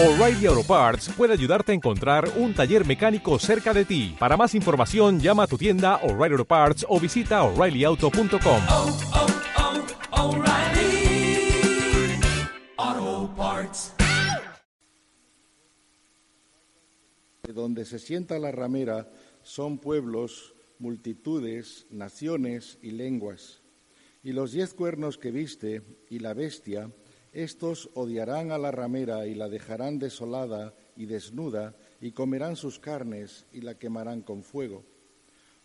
O'Reilly Auto Parts puede ayudarte a encontrar un taller mecánico cerca de ti. Para más información, llama a tu tienda O'Reilly Auto Parts o visita oreillyauto.com. oh, oh, O'Reilly Auto Parts. De donde se sienta la ramera son pueblos, multitudes, naciones y lenguas. Y los diez cuernos que viste y la bestia, estos odiarán a la ramera y la dejarán desolada y desnuda, y comerán sus carnes y la quemarán con fuego.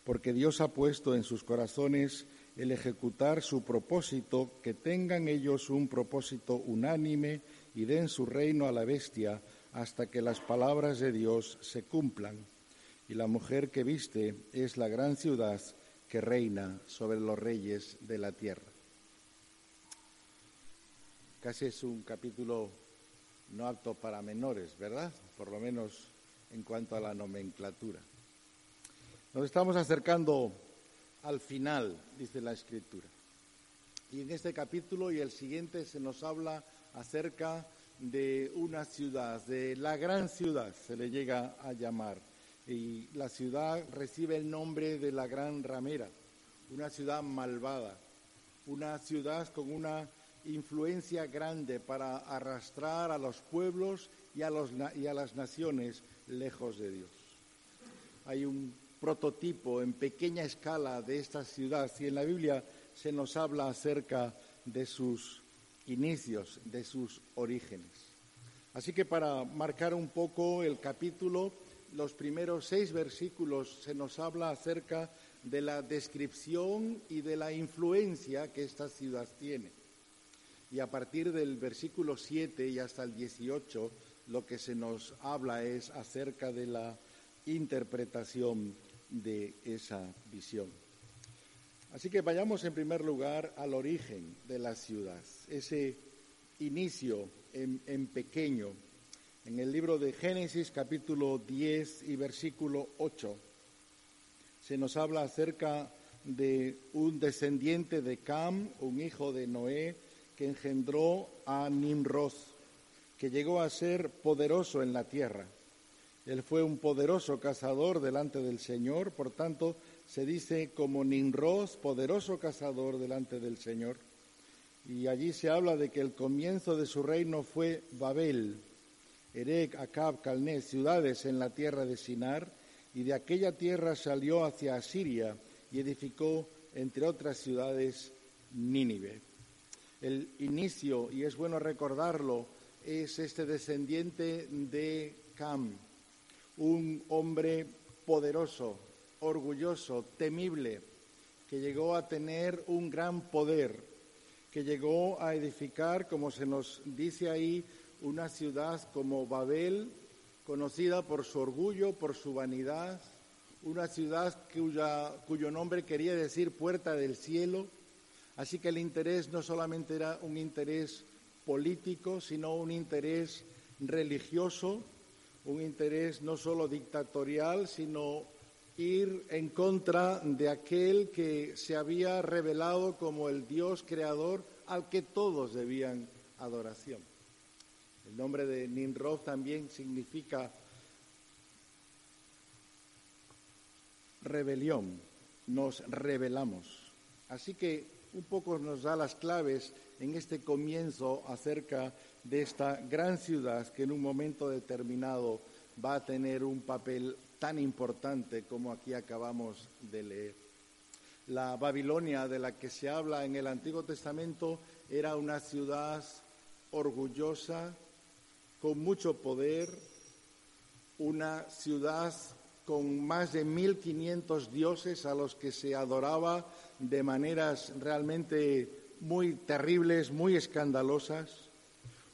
Porque Dios ha puesto en sus corazones el ejecutar su propósito, que tengan ellos un propósito unánime y den su reino a la bestia hasta que las palabras de Dios se cumplan. Y la mujer que viste es la gran ciudad que reina sobre los reyes de la tierra. Casi es un capítulo no apto para menores, ¿verdad? Por lo menos en cuanto a la nomenclatura. Nos estamos acercando al final, dice la Escritura. Y en este capítulo y el siguiente se nos habla acerca de una ciudad, de la gran ciudad, se le llega a llamar. Y la ciudad recibe el nombre de la gran ramera, una ciudad malvada, una ciudad con una influencia grande para arrastrar a los pueblos y a, las naciones lejos de Dios. Hay un prototipo en pequeña escala de esta ciudad y en la Biblia se nos habla acerca de sus inicios, de sus orígenes. Así que para marcar un poco el capítulo, los primeros seis versículos se nos habla acerca de la descripción y de la influencia que esta ciudad tiene. Y a partir del versículo 7 y hasta el 18, lo que se nos habla es acerca de la interpretación de esa visión. Así que vayamos en primer lugar al origen de la ciudad, ese inicio en, pequeño. En el libro de Génesis capítulo 10 y versículo 8 se nos habla acerca de un descendiente de Cam, un hijo de Noé, engendró a Nimrod, que llegó a ser poderoso en la tierra. Él fue un poderoso cazador delante del Señor, por tanto se dice como Nimrod, poderoso cazador delante del Señor. Y allí se habla de que el comienzo de su reino fue Babel, Erech, Acab, Calné, ciudades en la tierra de Sinar, y de aquella tierra salió hacia Asiria y edificó, entre otras ciudades, Nínive el inicio, y es bueno recordarlo, es este descendiente de Cam, un hombre poderoso, orgulloso, temible, que llegó a tener un gran poder, que llegó a edificar, como se nos dice ahí, una ciudad como Babel, conocida por su orgullo, por su vanidad, una ciudad cuya, cuyo nombre quería decir puerta del cielo, Así que el interés no solamente era un interés político, sino un interés religioso, un interés no solo dictatorial, sino ir en contra de aquel que se había revelado como el Dios creador al que todos debían adoración. El nombre de Nimrod también significa rebelión, nos rebelamos. Así que un poco nos da las claves en este comienzo acerca de esta gran ciudad que en un momento determinado va a tener un papel tan importante como aquí acabamos de leer. La Babilonia de la que se habla en el Antiguo Testamento era una ciudad orgullosa, con mucho poder, una ciudad con más de 1.500 dioses a los que se adoraba de maneras realmente muy terribles, muy escandalosas,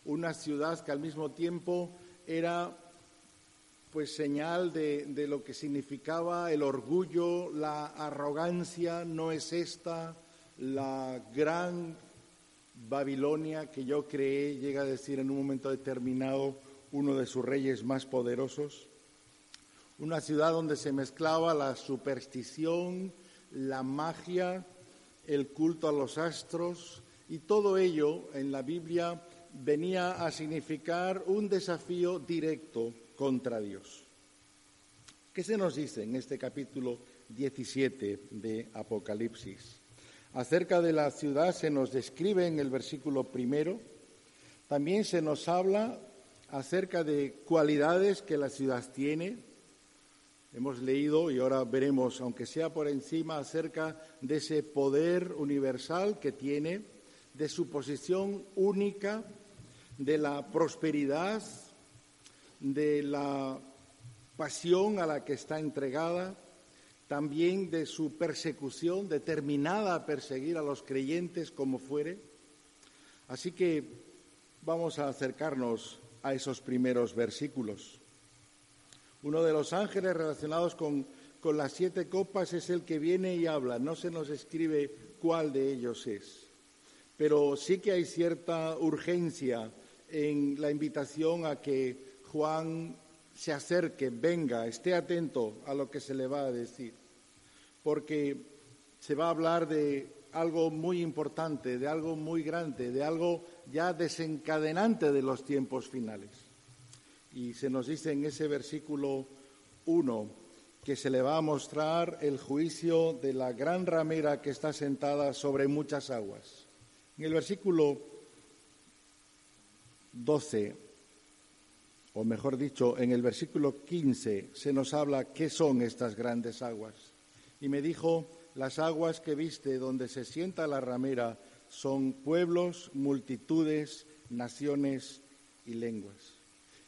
una ciudad que al mismo tiempo era pues señal de, de, lo que significaba el orgullo, la arrogancia, no es esta la gran Babilonia que yo creé, llega a decir en un momento determinado uno de sus reyes más poderosos, una ciudad donde se mezclaba la superstición, la magia, el culto a los astros, y todo ello en la Biblia venía a significar un desafío directo contra Dios. ¿Qué se nos dice en este capítulo 17 de Apocalipsis? Acerca de la ciudad se nos describe en el versículo primero, también se nos habla acerca de cualidades que la ciudad tiene. Hemos leído y ahora veremos, aunque sea por encima, acerca de ese poder universal que tiene, de su posición única, de la prosperidad, de la pasión a la que está entregada, también de su persecución, determinada a perseguir a los creyentes como fuere. Así que vamos a acercarnos a esos primeros versículos. Uno de los ángeles relacionados con, las siete copas es el que viene y habla. No se nos escribe cuál de ellos es, pero sí que hay cierta urgencia en la invitación a que Juan se acerque, venga, esté atento a lo que se le va a decir, porque se va a hablar de algo muy importante, de algo muy grande, de algo ya desencadenante de los tiempos finales. Y se nos dice en ese versículo 1 que se le va a mostrar el juicio de la gran ramera que está sentada sobre muchas aguas. En el versículo 12 o mejor dicho, en el versículo 15 se nos habla qué son estas grandes aguas. Y me dijo, las aguas que viste donde se sienta la ramera son pueblos, multitudes, naciones y lenguas.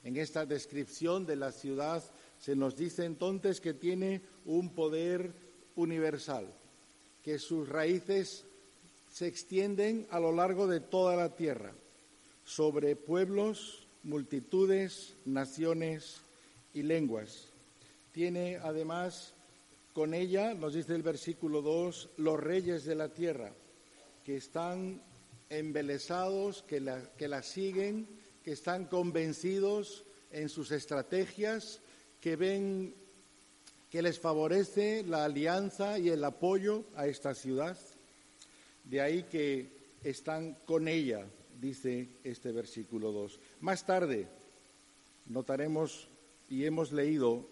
En esta descripción de la ciudad se nos dice entonces que tiene un poder universal, que sus raíces se extienden a lo largo de toda la tierra, sobre pueblos, multitudes, naciones y lenguas. Tiene además con ella, nos dice el versículo 2, los reyes de la tierra, que están embelesados, que la, que la siguen, que están convencidos en sus estrategias, que ven que les favorece la alianza y el apoyo a esta ciudad. De ahí que están con ella, dice este versículo 2. Más tarde notaremos y hemos leído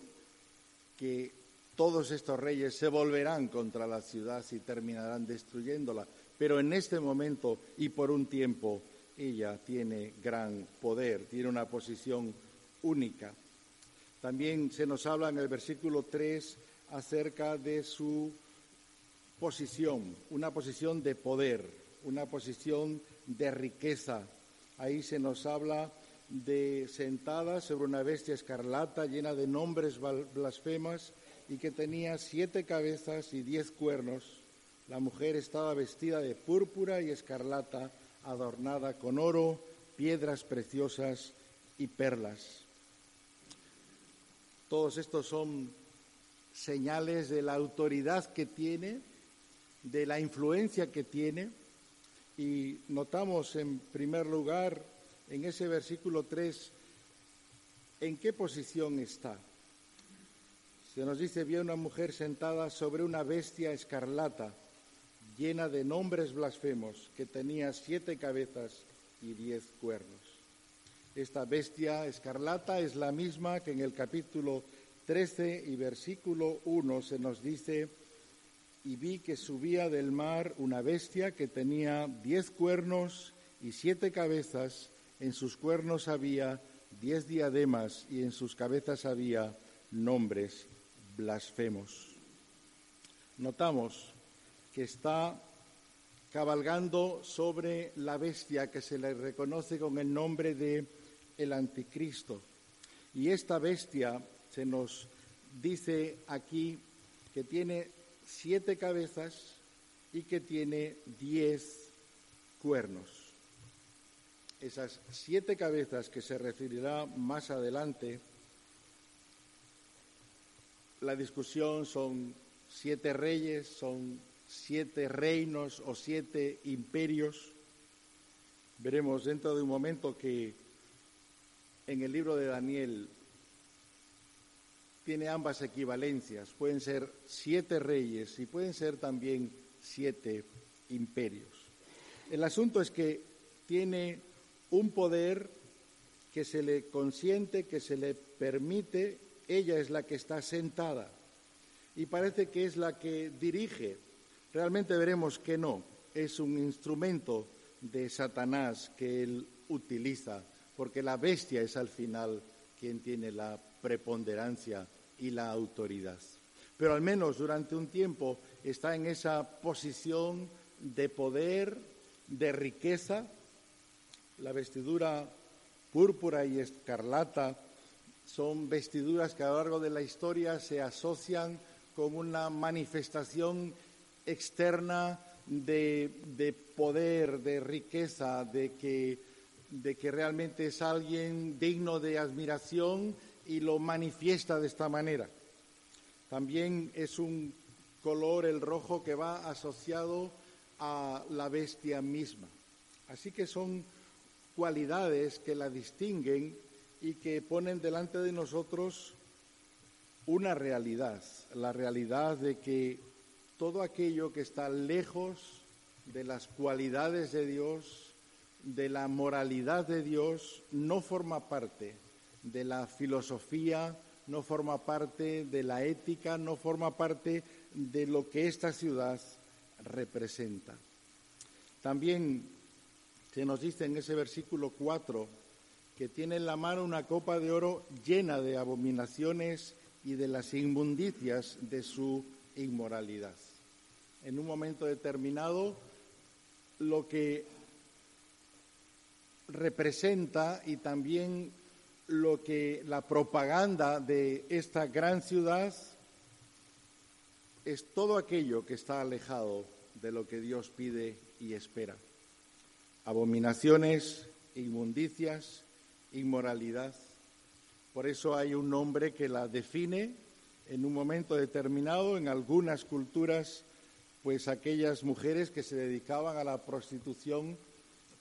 que todos estos reyes se volverán contra la ciudad y terminarán destruyéndola, pero en este momento y por un tiempo ella tiene gran poder, tiene una posición única. También se nos habla en el versículo 3 acerca de su posición, una posición de poder, una posición de riqueza. Ahí se nos habla de sentada sobre una bestia escarlata llena de nombres blasfemas y que tenía siete cabezas y diez cuernos. La mujer estaba vestida de púrpura y escarlata, adornada con oro, piedras preciosas y perlas. Todos estos son señales de la autoridad que tiene, de la influencia que tiene, y notamos en primer lugar en ese versículo 3 en qué posición está. Se nos dice, vi una mujer sentada sobre una bestia escarlata, llena de nombres blasfemos, que tenía siete cabezas y diez cuernos. Esta bestia escarlata es la misma que en el capítulo 13 y versículo 1 se nos dice, y vi que subía del mar una bestia que tenía diez cuernos y siete cabezas, en sus cuernos había diez diademas y en sus cabezas había nombres blasfemos. Notamos está cabalgando sobre la bestia que se le reconoce con el nombre de el anticristo. Y esta bestia se nos dice aquí que tiene siete cabezas y que tiene diez cuernos. Esas siete cabezas que se referirá más adelante, la discusión son siete reyes, son siete reinos o siete imperios. Veremos dentro de un momento que en el libro de Daniel tiene ambas equivalencias. Pueden ser siete reyes y pueden ser también siete imperios. El asunto es que tiene un poder que se le consiente, que se le permite, ella es la que está sentada y parece que es la que dirige. Realmente veremos que no, es un instrumento de Satanás que él utiliza, porque la bestia es al final quien tiene la preponderancia y la autoridad. Pero al menos durante un tiempo está en esa posición de poder, de riqueza. La vestidura púrpura y escarlata son vestiduras que a lo largo de la historia se asocian con una manifestación externa de, de poder, de riqueza, de que, de que realmente es alguien digno de admiración y lo manifiesta de esta manera. También es un color, el rojo, que va asociado a la bestia misma. Así que son cualidades que la distinguen y que ponen delante de nosotros una realidad, la realidad de que todo aquello que está lejos de las cualidades de Dios, de la moralidad de Dios, no forma parte de la filosofía, no forma parte de la ética, no forma parte de lo que esta ciudad representa. También se nos dice en ese versículo 4 que tiene en la mano una copa de oro llena de abominaciones y de las inmundicias de su inmoralidad. En un momento determinado, lo que representa y también lo que la propaganda de esta gran ciudad es todo aquello que está alejado de lo que Dios pide y espera. Abominaciones, inmundicias, inmoralidad. Por eso hay un nombre que la define en un momento determinado en algunas culturas, pues aquellas mujeres que se dedicaban a la prostitución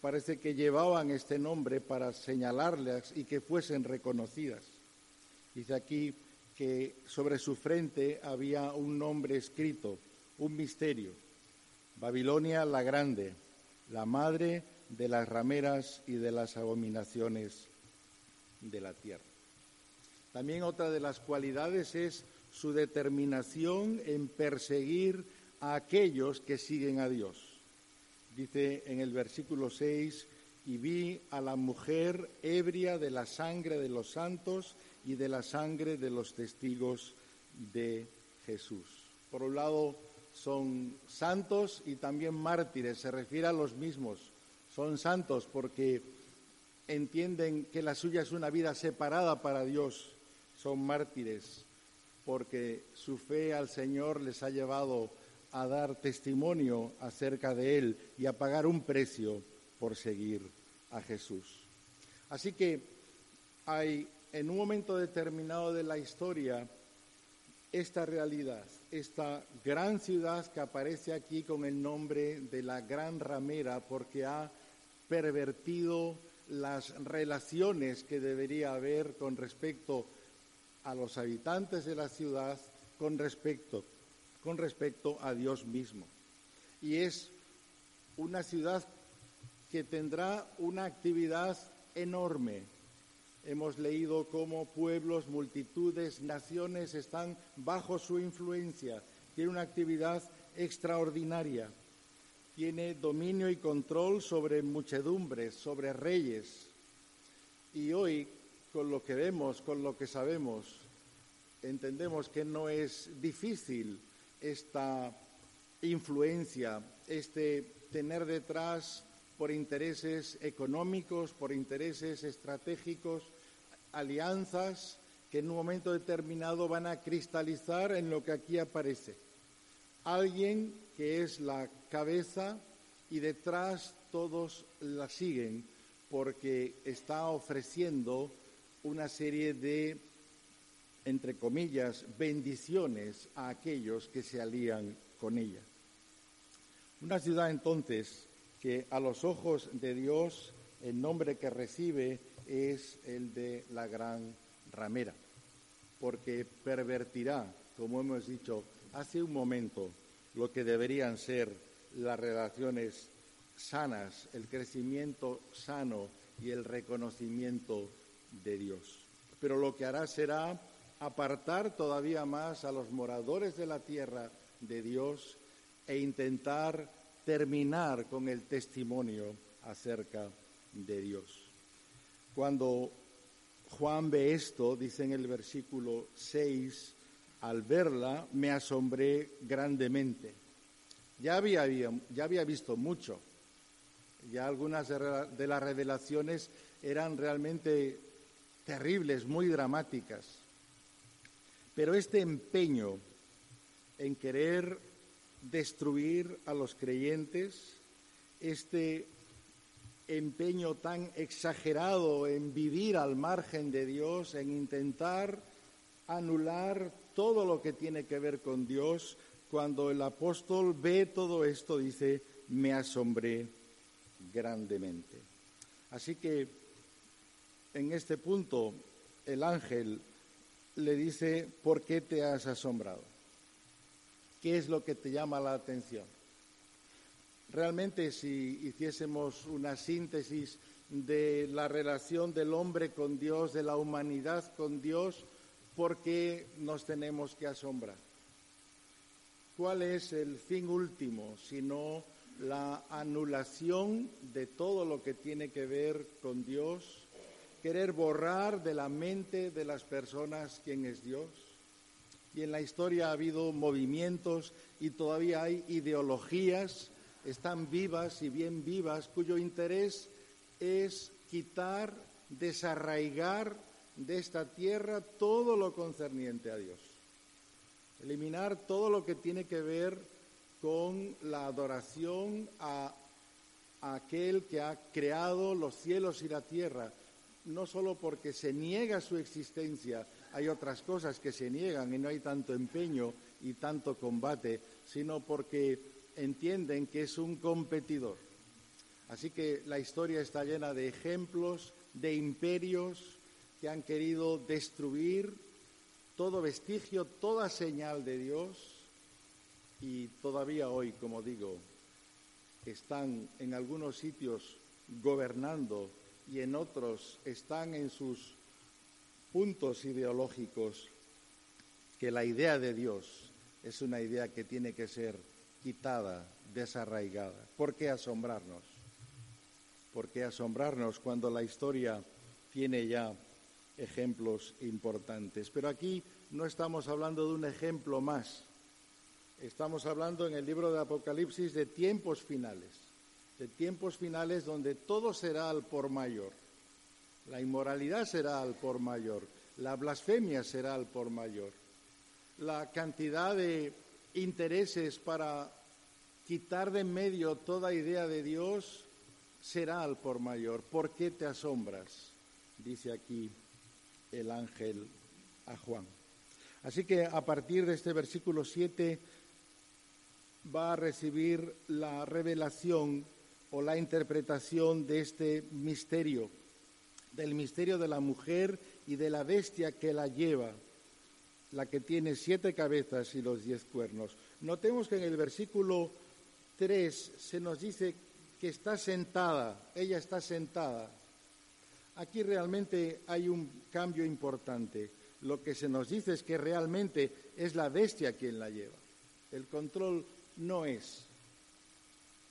parece que llevaban este nombre para señalarlas y que fuesen reconocidas. Dice aquí que sobre su frente había un nombre escrito, un misterio, Babilonia la Grande, la madre de las rameras y de las abominaciones de la tierra. También otra de las cualidades es su determinación en perseguir a aquellos que siguen a Dios. Dice en el versículo 6, y vi a la mujer ebria de la sangre de los santos y de la sangre de los testigos de Jesús. Por un lado, son santos y también mártires, se refiere a los mismos. Son santos porque entienden que la suya es una vida separada para Dios, son mártires, porque su fe al Señor les ha llevado a dar testimonio acerca de Él y a pagar un precio por seguir a Jesús. Así que hay en un momento determinado de la historia esta realidad, esta gran ciudad que aparece aquí con el nombre de la Gran Ramera porque ha pervertido las relaciones que debería haber con respecto a los habitantes de la ciudad, con respecto, con respecto a Dios mismo. Y es una ciudad que tendrá una actividad enorme. Hemos leído cómo pueblos, multitudes, naciones están bajo su influencia. Tiene una actividad extraordinaria tiene dominio y control sobre muchedumbres, sobre reyes. Y hoy, con lo que vemos, con lo que sabemos, entendemos que no es difícil esta influencia, este tener detrás por intereses económicos, por intereses estratégicos, alianzas que en un momento determinado van a cristalizar en lo que aquí aparece. Alguien que es la cabeza y detrás todos la siguen porque está ofreciendo una serie de, entre comillas, bendiciones a aquellos que se alían con ella. Una ciudad entonces que a los ojos de Dios el nombre que recibe es el de la gran ramera, porque pervertirá, como hemos dicho hace un momento, lo que deberían ser las relaciones sanas, el crecimiento sano y el reconocimiento de Dios. Pero lo que hará será apartar todavía más a los moradores de la tierra de Dios e intentar terminar con el testimonio acerca de Dios. Cuando Juan ve esto, dice en el versículo 6, al verla me asombré grandemente. Ya había, ya había visto mucho, ya algunas de las revelaciones eran realmente terribles, muy dramáticas. Pero este empeño en querer destruir a los creyentes, este empeño tan exagerado en vivir al margen de Dios, en intentar anular todo lo que tiene que ver con Dios, cuando el apóstol ve todo esto, dice, me asombré grandemente. Así que en este punto el ángel le dice, ¿por qué te has asombrado? ¿Qué es lo que te llama la atención? Realmente si hiciésemos una síntesis de la relación del hombre con Dios, de la humanidad con Dios, ¿por qué nos tenemos que asombrar? ¿Cuál es el fin último, sino la anulación de todo lo que tiene que ver con Dios, querer borrar de la mente de las personas quién es Dios. Y en la historia ha habido movimientos y todavía hay ideologías, están vivas y bien vivas, cuyo interés es quitar, desarraigar de esta tierra todo lo concerniente a Dios. Eliminar todo lo que tiene que ver con la adoración a, aquel que ha creado los cielos y la tierra, no solo porque se niega su existencia, hay otras cosas que se niegan y no hay tanto empeño y tanto combate, sino porque entienden que es un competidor. Así que la historia está llena de ejemplos de imperios que han querido destruir todo vestigio, toda señal de Dios y todavía hoy, como digo, están en algunos sitios gobernando y en otros están en sus puntos ideológicos que la idea de Dios es una idea que tiene que ser quitada, desarraigada. ¿Por qué asombrarnos? ¿Por qué asombrarnos cuando la historia tiene ya ejemplos importantes? Pero aquí no estamos hablando de un ejemplo más Estamos hablando en el libro de Apocalipsis de tiempos finales, de tiempos finales donde todo será al por mayor. La inmoralidad será al por mayor, la blasfemia será al por mayor. La cantidad de intereses para quitar de en medio toda idea de Dios será al por mayor. ¿Por qué te asombras? Dice aquí el ángel a Juan. Así que a partir de este versículo 7 va a recibir la revelación o la interpretación de este misterio, del misterio de la mujer y de la bestia que la lleva, la que tiene siete cabezas y los diez cuernos. Notemos que en el versículo 3 se nos dice que está sentada, ella está sentada. Aquí realmente hay un cambio importante. Lo que se nos dice es que realmente es la bestia quien la lleva. El control no es,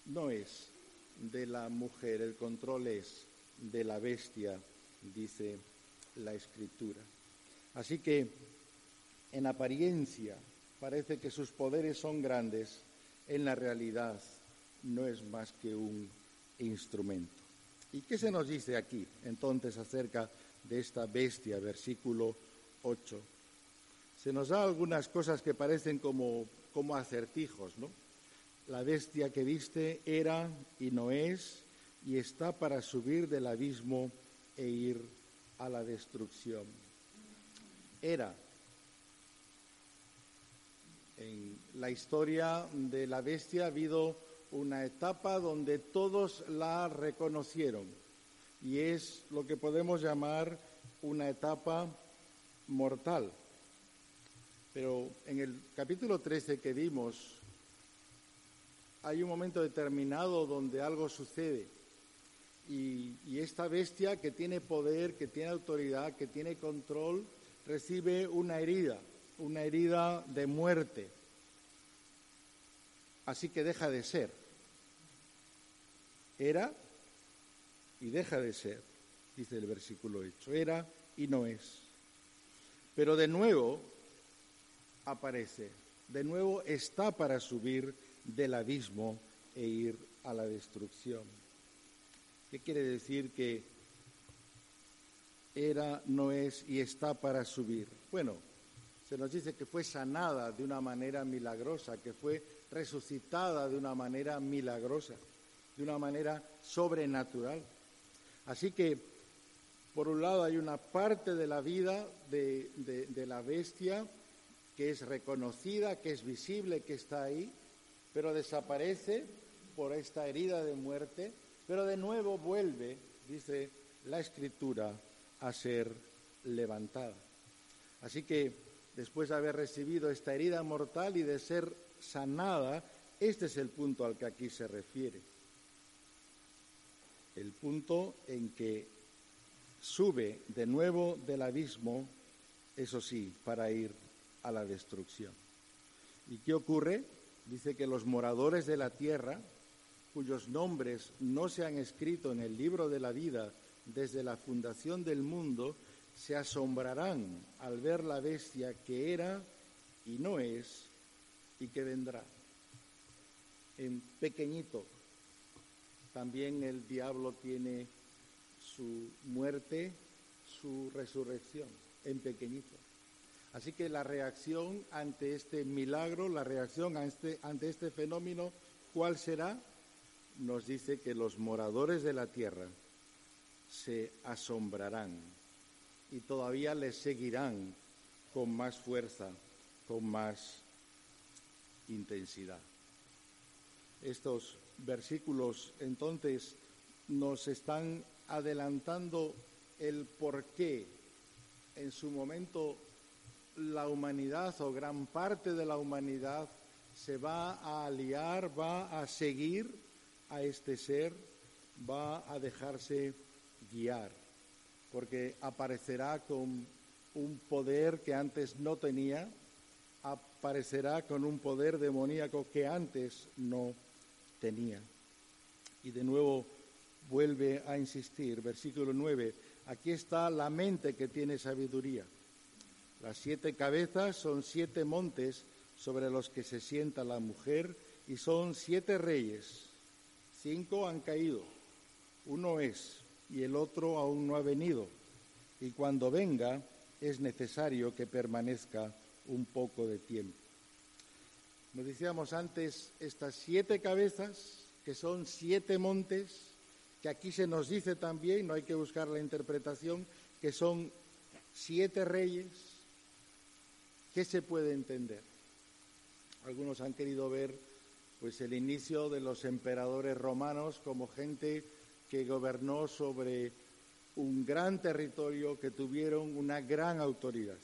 no es de la mujer, el control es de la bestia, dice la escritura. Así que, en apariencia, parece que sus poderes son grandes, en la realidad no es más que un instrumento. ¿Y qué se nos dice aquí entonces acerca de esta bestia? Versículo 8. Se nos da algunas cosas que parecen como como acertijos, ¿no? La bestia que viste era y no es y está para subir del abismo e ir a la destrucción. Era. En la historia de la bestia ha habido una etapa donde todos la reconocieron y es lo que podemos llamar una etapa mortal. Pero en el capítulo 13 que vimos, hay un momento determinado donde algo sucede. Y, esta bestia que tiene poder, que tiene autoridad, que tiene control, recibe una herida, una herida de muerte. Así que deja de ser. Era y deja de ser, dice el versículo 8. Era y no es. Pero de nuevo aparece, de nuevo está para subir del abismo e ir a la destrucción. ¿Qué quiere decir que era, no es y está para subir? Bueno, se nos dice que fue sanada de una manera milagrosa, que fue resucitada de una manera milagrosa, de una manera sobrenatural. Así que, por un lado, hay una parte de la vida de, de la bestia que es reconocida, que es visible, que está ahí, pero desaparece por esta herida de muerte, pero de nuevo vuelve, dice la escritura, a ser levantada. Así que después de haber recibido esta herida mortal y de ser sanada, este es el punto al que aquí se refiere. El punto en que sube de nuevo del abismo, eso sí, para ir a la destrucción. ¿Y qué ocurre? Dice que los moradores de la tierra, cuyos nombres no se han escrito en el libro de la vida desde la fundación del mundo, se asombrarán al ver la bestia que era y no es y que vendrá. En pequeñito, también el diablo tiene su muerte, su resurrección, en pequeñito. Así que la reacción ante este milagro, la reacción ante este, ante este fenómeno, ¿cuál será? Nos dice que los moradores de la tierra se asombrarán y todavía les seguirán con más fuerza, con más intensidad. Estos versículos entonces nos están adelantando el por qué en su momento la humanidad o gran parte de la humanidad se va a aliar, va a seguir a este ser, va a dejarse guiar, porque aparecerá con un poder que antes no tenía, aparecerá con un poder demoníaco que antes no tenía. Y de nuevo vuelve a insistir, versículo 9, aquí está la mente que tiene sabiduría. Las siete cabezas son siete montes sobre los que se sienta la mujer y son siete reyes. Cinco han caído, uno es y el otro aún no ha venido. Y cuando venga es necesario que permanezca un poco de tiempo. Nos decíamos antes, estas siete cabezas, que son siete montes, que aquí se nos dice también, no hay que buscar la interpretación, que son siete reyes, ¿Qué se puede entender? Algunos han querido ver pues el inicio de los emperadores romanos como gente que gobernó sobre un gran territorio, que tuvieron una gran autoridad.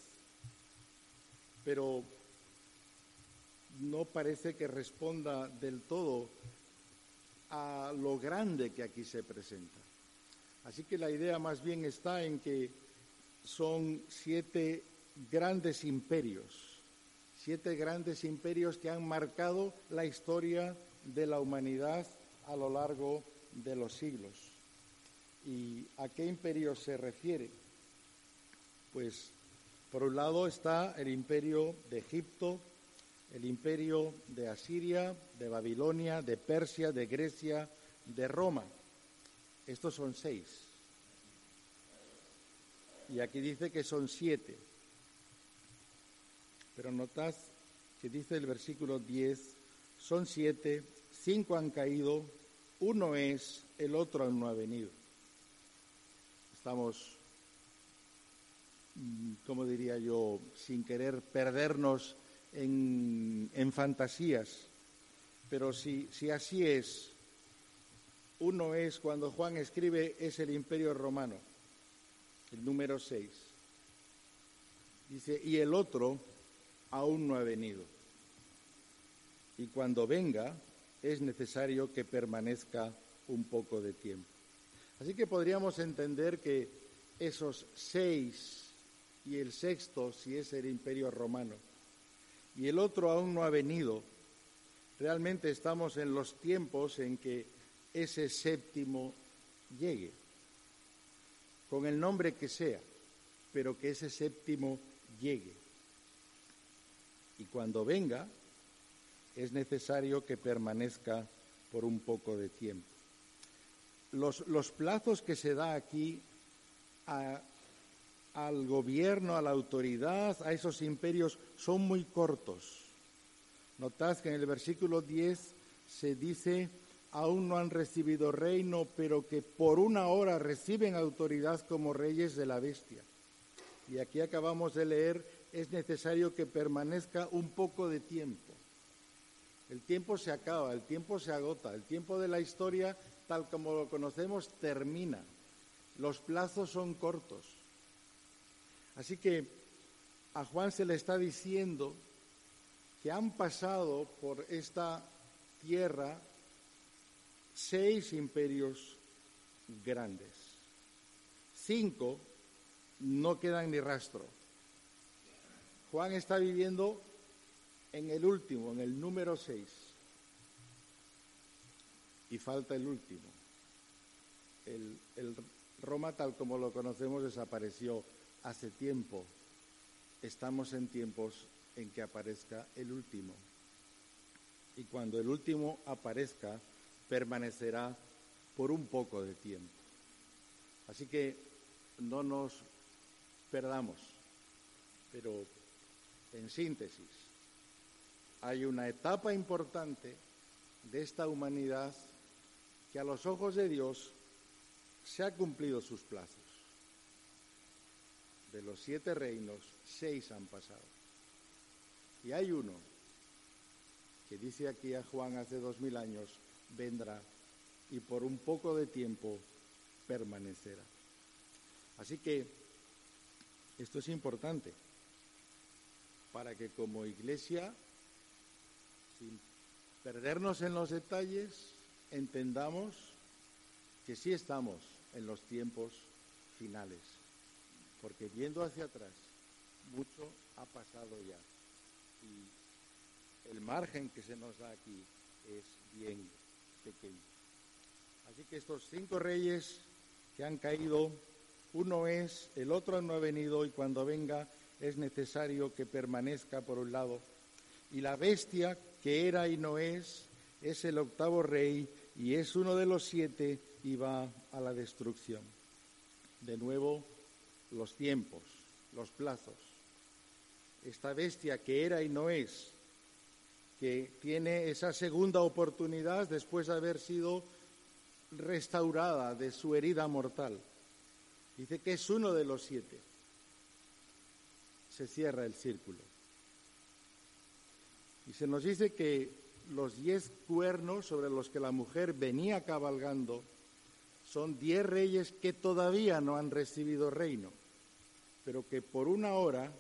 Pero no parece que responda del todo a lo grande que aquí se presenta. Así que la idea más bien está en que son siete grandes imperios, siete grandes imperios que han marcado la historia de la humanidad a lo largo de los siglos. ¿Y a qué imperio se refiere? Pues por un lado está el imperio de Egipto, el imperio de Asiria, de Babilonia, de Persia, de Grecia, de Roma. Estos son seis. Y aquí dice que son siete. Pero notad que dice el versículo 10, son siete, cinco han caído, uno es, el otro no ha venido. Estamos, mm, como diría yo, sin querer perdernos en, en fantasías, pero si, si así es, uno es, cuando Juan escribe, es el imperio romano, el número 6. Dice, y el otro aún no ha venido. Y cuando venga es necesario que permanezca un poco de tiempo. Así que podríamos entender que esos seis y el sexto, si es el imperio romano, y el otro aún no ha venido, realmente estamos en los tiempos en que ese séptimo llegue, con el nombre que sea, pero que ese séptimo llegue. Y cuando venga, es necesario que permanezca por un poco de tiempo. Los, plazos que se da aquí al gobierno, a la autoridad, a esos imperios, son muy cortos. Notad que en el versículo 10 se dice, aún no han recibido reino, pero que por una hora reciben autoridad como reyes de la bestia. Y aquí acabamos de leer, es necesario que permanezca un poco de tiempo. El tiempo se acaba, el tiempo se agota, el tiempo de la historia, tal como lo conocemos, termina. Los plazos son cortos. Así que a Juan se le está diciendo que han pasado por esta tierra seis imperios grandes. Cinco no quedan ni rastro. Juan está viviendo en el último, en el número seis. Y falta el último. El, el Roma tal como lo conocemos desapareció hace tiempo. Estamos en tiempos en que aparezca el último. Y cuando el último aparezca, permanecerá por un poco de tiempo. Así que no nos perdamos. Pero en síntesis, hay una etapa importante de esta humanidad que a los ojos de Dios se ha cumplido sus plazos. De los siete reinos, seis han pasado. Y hay uno que dice aquí a Juan hace dos mil años, vendrá y por un poco de tiempo permanecerá. Así que esto es importante para que como iglesia, sin perdernos en los detalles, entendamos que sí estamos en los tiempos finales, porque viendo hacia atrás, mucho ha pasado ya y el margen que se nos da aquí es bien pequeño. Así que estos cinco reyes que han caído, uno es, el otro no ha venido y cuando venga es necesario que permanezca por un lado. Y la bestia que era y no es, es el octavo rey y es uno de los siete y va a la destrucción. De nuevo, los tiempos, los plazos. Esta bestia que era y no es, que tiene esa segunda oportunidad después de haber sido restaurada de su herida mortal. Dice que es uno de los siete. Se cierra el círculo. Y se nos dice que los diez cuernos sobre los que la mujer venía cabalgando son diez reyes que todavía no han recibido reino, pero que por una hora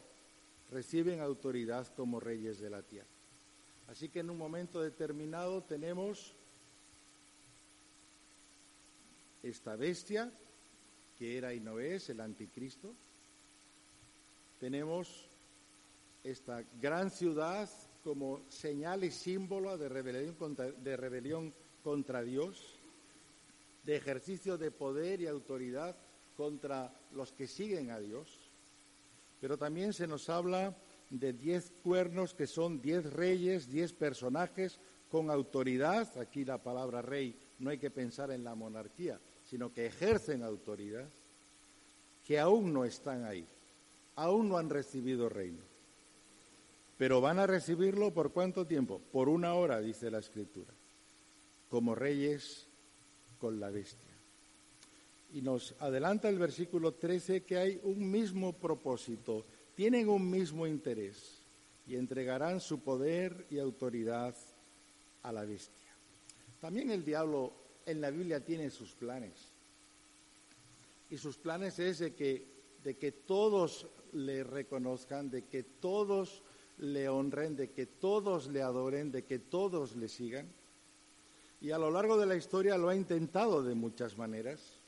reciben autoridad como reyes de la tierra. Así que en un momento determinado tenemos esta bestia, que era y no es el anticristo. Tenemos esta gran ciudad como señal y símbolo de rebelión contra, de rebelión contra Dios de ejercicio de poder y autoridad contra los que siguen a Dios. Pero también se nos habla de diez cuernos que son diez reyes, diez personajes con autoridad. Aquí la palabra rey no hay que pensar en la monarquía, sino que ejercen autoridad, que aún no están ahí, aún no han recibido reino. Pero van a recibirlo por cuánto tiempo? Por una hora, dice la Escritura, como reyes con la bestia. Y nos adelanta el versículo 13 que hay un mismo propósito, tienen un mismo interés y entregarán su poder y autoridad a la bestia. También el diablo en la Biblia tiene sus planes. Y sus planes es de que, de que todos le reconozcan, de que todos le honren, de que todos le adoren, de que todos le sigan y a lo largo de la historia lo ha intentado de muchas maneras.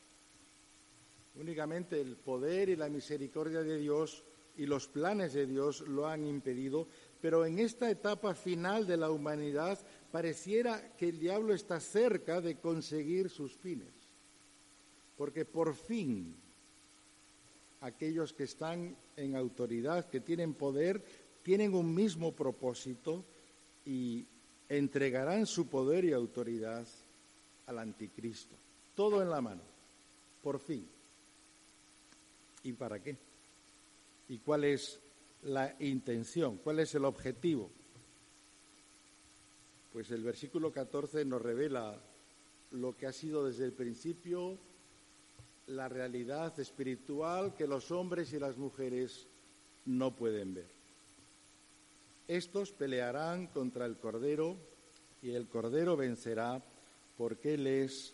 Únicamente el poder y la misericordia de Dios y los planes de Dios lo han impedido, pero en esta etapa final de la humanidad pareciera que el diablo está cerca de conseguir sus fines, porque por fin aquellos que están en autoridad, que tienen poder, tienen un mismo propósito y entregarán su poder y autoridad al anticristo. Todo en la mano, por fin. ¿Y para qué? ¿Y cuál es la intención? ¿Cuál es el objetivo? Pues el versículo 14 nos revela lo que ha sido desde el principio la realidad espiritual que los hombres y las mujeres no pueden ver. Estos pelearán contra el Cordero y el Cordero vencerá porque Él es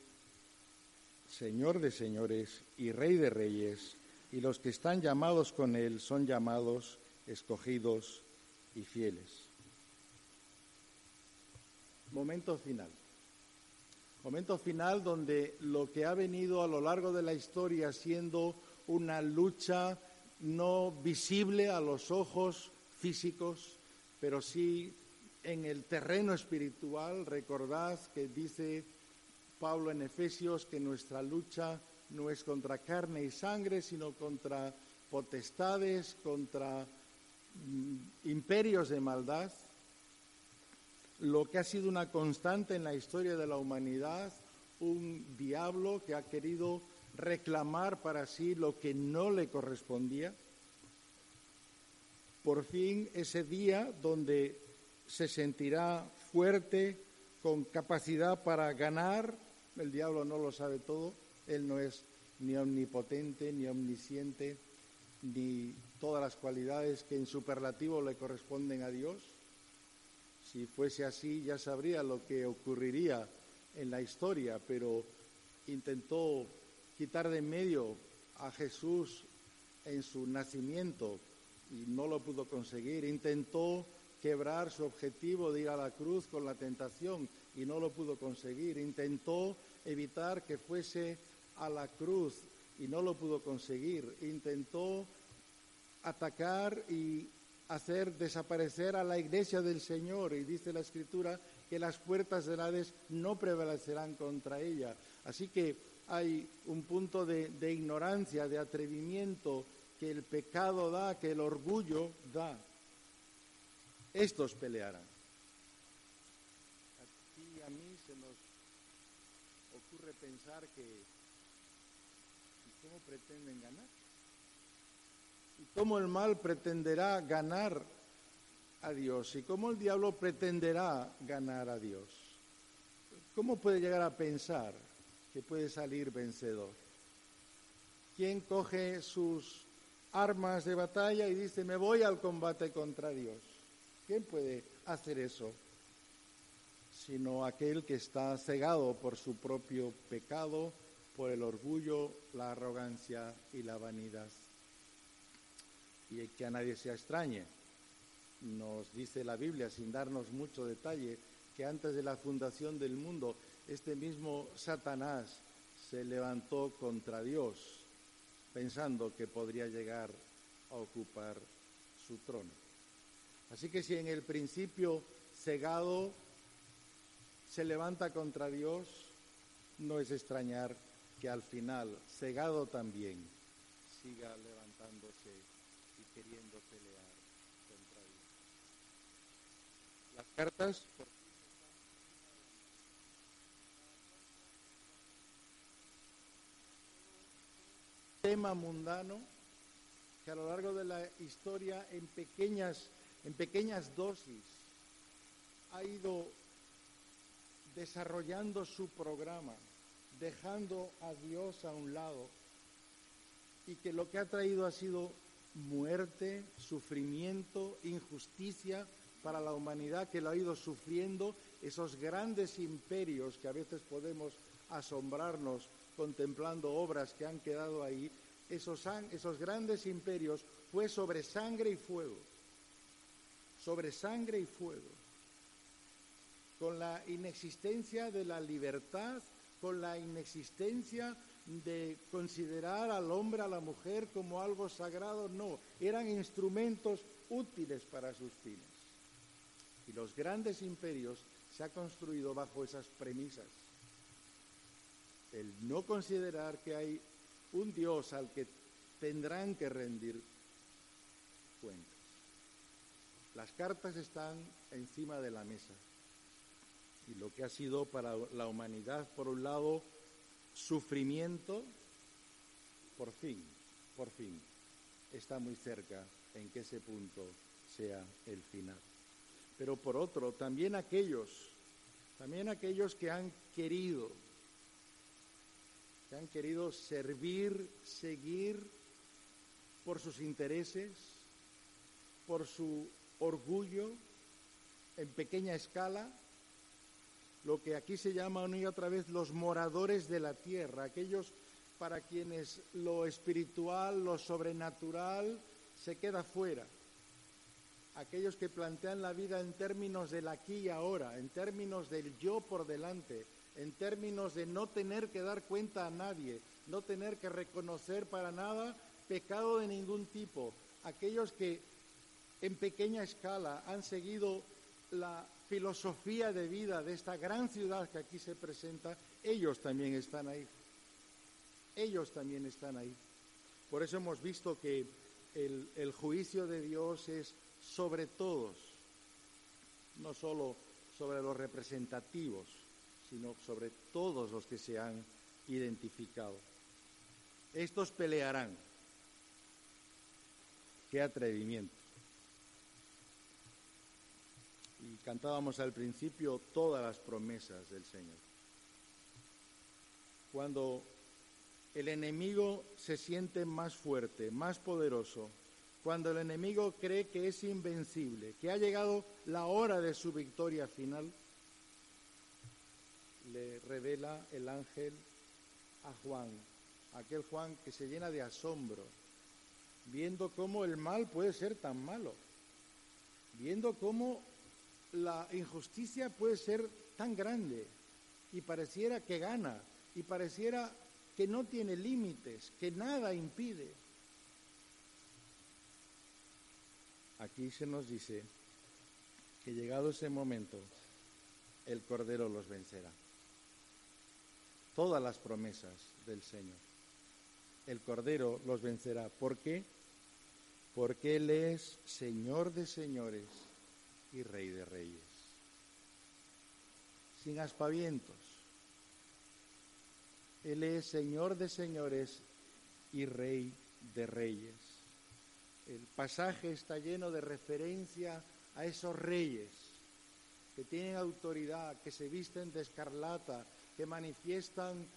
Señor de señores y Rey de reyes y los que están llamados con Él son llamados, escogidos y fieles. Momento final. Momento final donde lo que ha venido a lo largo de la historia siendo una lucha no visible a los ojos físicos, pero sí en el terreno espiritual. Recordad que dice Pablo en Efesios que nuestra lucha no es contra carne y sangre, sino contra potestades, contra mm, imperios de maldad. Lo que ha sido una constante en la historia de la humanidad, un diablo que ha querido reclamar para sí lo que no le correspondía. Por fin ese día donde se sentirá fuerte, con capacidad para ganar, el diablo no lo sabe todo, él no es ni omnipotente, ni omnisciente, ni todas las cualidades que en superlativo le corresponden a Dios. Si fuese así, ya sabría lo que ocurriría en la historia, pero intentó quitar de en medio a Jesús en su nacimiento y no lo pudo conseguir. Intentó quebrar su objetivo de ir a la cruz con la tentación y no lo pudo conseguir. Intentó evitar que fuese a la cruz y no lo pudo conseguir. Intentó atacar y hacer desaparecer a la iglesia del Señor y dice la Escritura que las puertas del Hades no prevalecerán contra ella. Así que hay un punto de, ignorancia, de atrevimiento que el pecado da, que el orgullo da. Estos pelearán. Aquí a mí se nos ocurre pensar que ¿Cómo pretenden ganar? ¿Y cómo el mal pretenderá ganar a Dios? ¿Y cómo el diablo pretenderá ganar a Dios? ¿Cómo puede llegar a pensar que puede salir vencedor? ¿Quién coge sus armas de batalla y dice, me voy al combate contra Dios? ¿Quién puede hacer eso? Sino aquel que está cegado por su propio pecado, por el orgullo, la arrogancia y la vanidad. Y que a nadie se extrañe. Nos dice la Biblia, sin darnos mucho detalle, que antes de la fundación del mundo, este mismo Satanás se levantó contra Dios, pensando que podría llegar a ocupar su trono. Así que si en el principio cegado se levanta contra Dios, no es extrañar que al final, cegado también, siga levantándose queriendo pelear contra Dios. Las cartas tema mundano que a lo largo de la historia en pequeñas en pequeñas dosis ha ido desarrollando su programa dejando a Dios a un lado y que lo que ha traído ha sido muerte, sufrimiento, injusticia para la humanidad que lo ha ido sufriendo, esos grandes imperios que a veces podemos asombrarnos contemplando obras que han quedado ahí, esos, esos grandes imperios fue sobre sangre y fuego, sobre sangre y fuego, con la inexistencia de la libertad con la inexistencia de considerar al hombre, a la mujer como algo sagrado, no, eran instrumentos útiles para sus fines. Y los grandes imperios se han construido bajo esas premisas. El no considerar que hay un Dios al que tendrán que rendir cuentas. Las cartas están encima de la mesa. Y lo que ha sido para la humanidad, por un lado, sufrimiento, por fin, por fin, está muy cerca en que ese punto sea el final. Pero por otro, también aquellos, también aquellos que han querido, que han querido servir, seguir por sus intereses, por su orgullo en pequeña escala, lo que aquí se llama una y otra vez los moradores de la tierra, aquellos para quienes lo espiritual, lo sobrenatural se queda fuera, aquellos que plantean la vida en términos del aquí y ahora, en términos del yo por delante, en términos de no tener que dar cuenta a nadie, no tener que reconocer para nada pecado de ningún tipo, aquellos que en pequeña escala han seguido la filosofía de vida de esta gran ciudad que aquí se presenta, ellos también están ahí. Ellos también están ahí. Por eso hemos visto que el, juicio de Dios es sobre todos, no solo sobre los representativos, sino sobre todos los que se han identificado. Estos pelearán. Qué atrevimiento. Y cantábamos al principio todas las promesas del Señor. Cuando el enemigo se siente más fuerte, más poderoso, cuando el enemigo cree que es invencible, que ha llegado la hora de su victoria final, le revela el ángel a Juan, aquel Juan que se llena de asombro, viendo cómo el mal puede ser tan malo, viendo cómo la injusticia puede ser tan grande y pareciera que gana y pareciera que no tiene límites, que nada impide. Aquí se nos dice que llegado ese momento, el Cordero los vencerá. Todas las promesas del Señor. El Cordero los vencerá. ¿Por qué? Porque Él es Señor de señores y Rey de reyes. Sin aspavientos. Él es Señor de señores y Rey de reyes. El pasaje está lleno de referencia a esos reyes que tienen autoridad, que se visten de escarlata, que manifiestan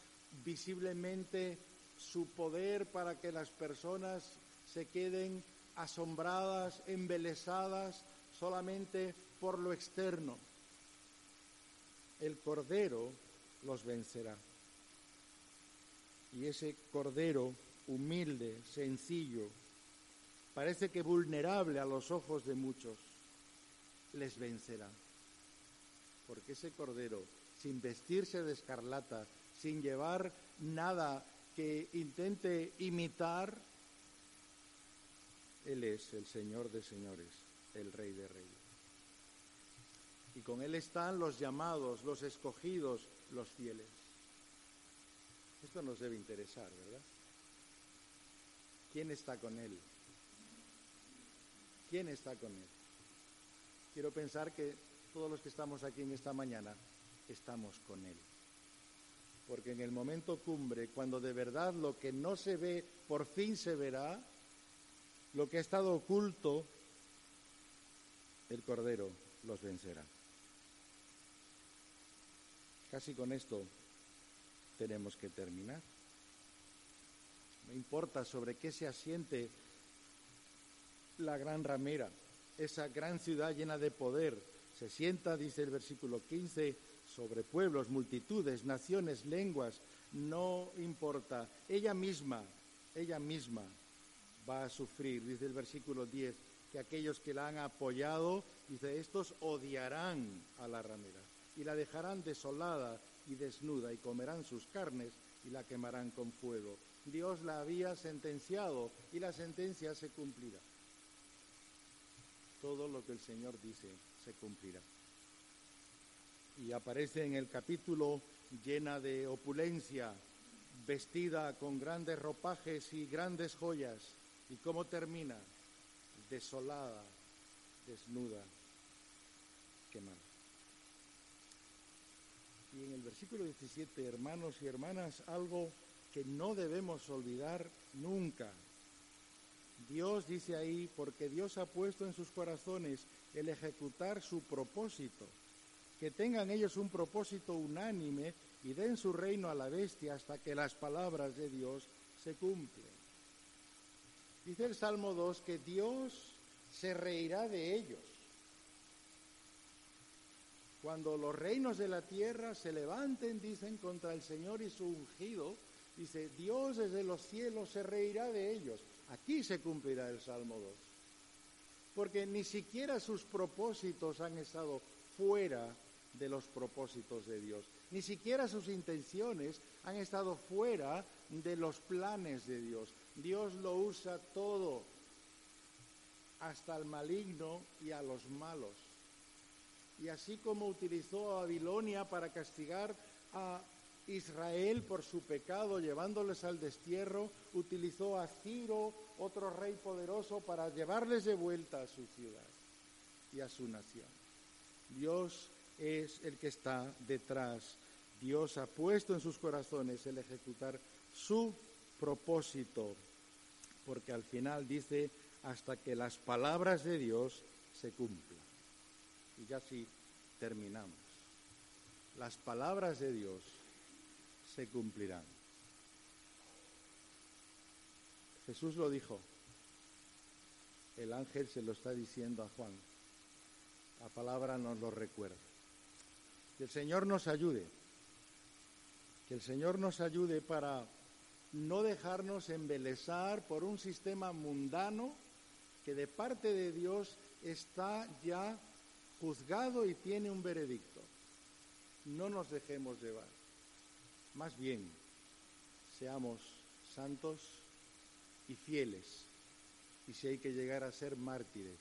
visiblemente su poder para que las personas se queden asombradas, embelesadas solamente por lo externo. El Cordero los vencerá. Y ese Cordero humilde, sencillo, parece que vulnerable a los ojos de muchos, les vencerá. Porque ese Cordero, sin vestirse de escarlata, sin llevar nada que intente imitar, Él es el Señor de señores el Rey de Reyes. Y con Él están los llamados, los escogidos, los fieles. Esto nos debe interesar, ¿verdad? ¿Quién está con Él? ¿Quién está con Él? Quiero pensar que todos los que estamos aquí en esta mañana estamos con Él. Porque en el momento cumbre, cuando de verdad lo que no se ve, por fin se verá, lo que ha estado oculto el Cordero los vencerá. Casi con esto tenemos que terminar. No importa sobre qué se asiente la gran ramera, esa gran ciudad llena de poder. Se sienta, dice el versículo 15, sobre pueblos, multitudes, naciones, lenguas. No importa. Ella misma, ella misma va a sufrir, dice el versículo 10, que aquellos que la han apoyado, dice, estos odiarán a la ramera y la dejarán desolada y desnuda y comerán sus carnes y la quemarán con fuego. Dios la había sentenciado y la sentencia se cumplirá. Todo lo que el Señor dice se cumplirá. Y aparece en el capítulo llena de opulencia, vestida con grandes ropajes y grandes joyas. ¿Y cómo termina? Desolada, desnuda, quemada. Y en el versículo 17, hermanos y hermanas, algo que no debemos olvidar nunca. Dios dice ahí, porque Dios ha puesto en sus corazones el ejecutar su propósito, que tengan ellos un propósito unánime y den su reino a la bestia hasta que las palabras de Dios se cumplen. Dice el Salmo 2 que Dios se reirá de ellos. Cuando los reinos de la tierra se levanten, dicen, contra el Señor y su ungido, dice, Dios desde los cielos se reirá de ellos. Aquí se cumplirá el Salmo 2. Porque ni siquiera sus propósitos han estado fuera de los propósitos de Dios. Ni siquiera sus intenciones han estado fuera de los planes de Dios. Dios lo usa todo, hasta al maligno y a los malos. Y así como utilizó a Babilonia para castigar a Israel por su pecado, llevándoles al destierro, utilizó a Ciro, otro rey poderoso, para llevarles de vuelta a su ciudad y a su nación. Dios es el que está detrás. Dios ha puesto en sus corazones el ejecutar su propósito, porque al final dice, hasta que las palabras de Dios se cumplan. Y ya sí terminamos. Las palabras de Dios se cumplirán. Jesús lo dijo. El ángel se lo está diciendo a Juan. La palabra nos lo recuerda. Que el Señor nos ayude. Que el Señor nos ayude para no dejarnos embelezar por un sistema mundano que de parte de Dios está ya juzgado y tiene un veredicto. No nos dejemos llevar. Más bien, seamos santos y fieles. Y si hay que llegar a ser mártires,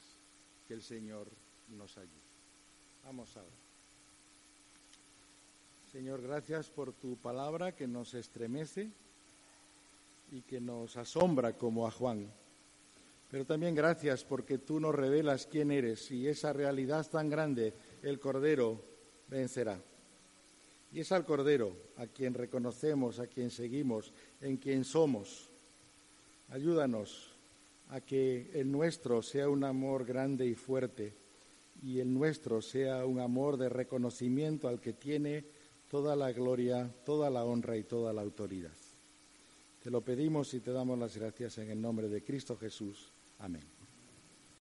que el Señor nos ayude. Vamos ahora. Señor, gracias por tu palabra que nos estremece y que nos asombra como a Juan. Pero también gracias porque tú nos revelas quién eres y esa realidad tan grande, el Cordero vencerá. Y es al Cordero a quien reconocemos, a quien seguimos, en quien somos. Ayúdanos a que el nuestro sea un amor grande y fuerte y el nuestro sea un amor de reconocimiento al que tiene toda la gloria, toda la honra y toda la autoridad. Te lo pedimos y te damos las gracias en el nombre de Cristo Jesús. Amén.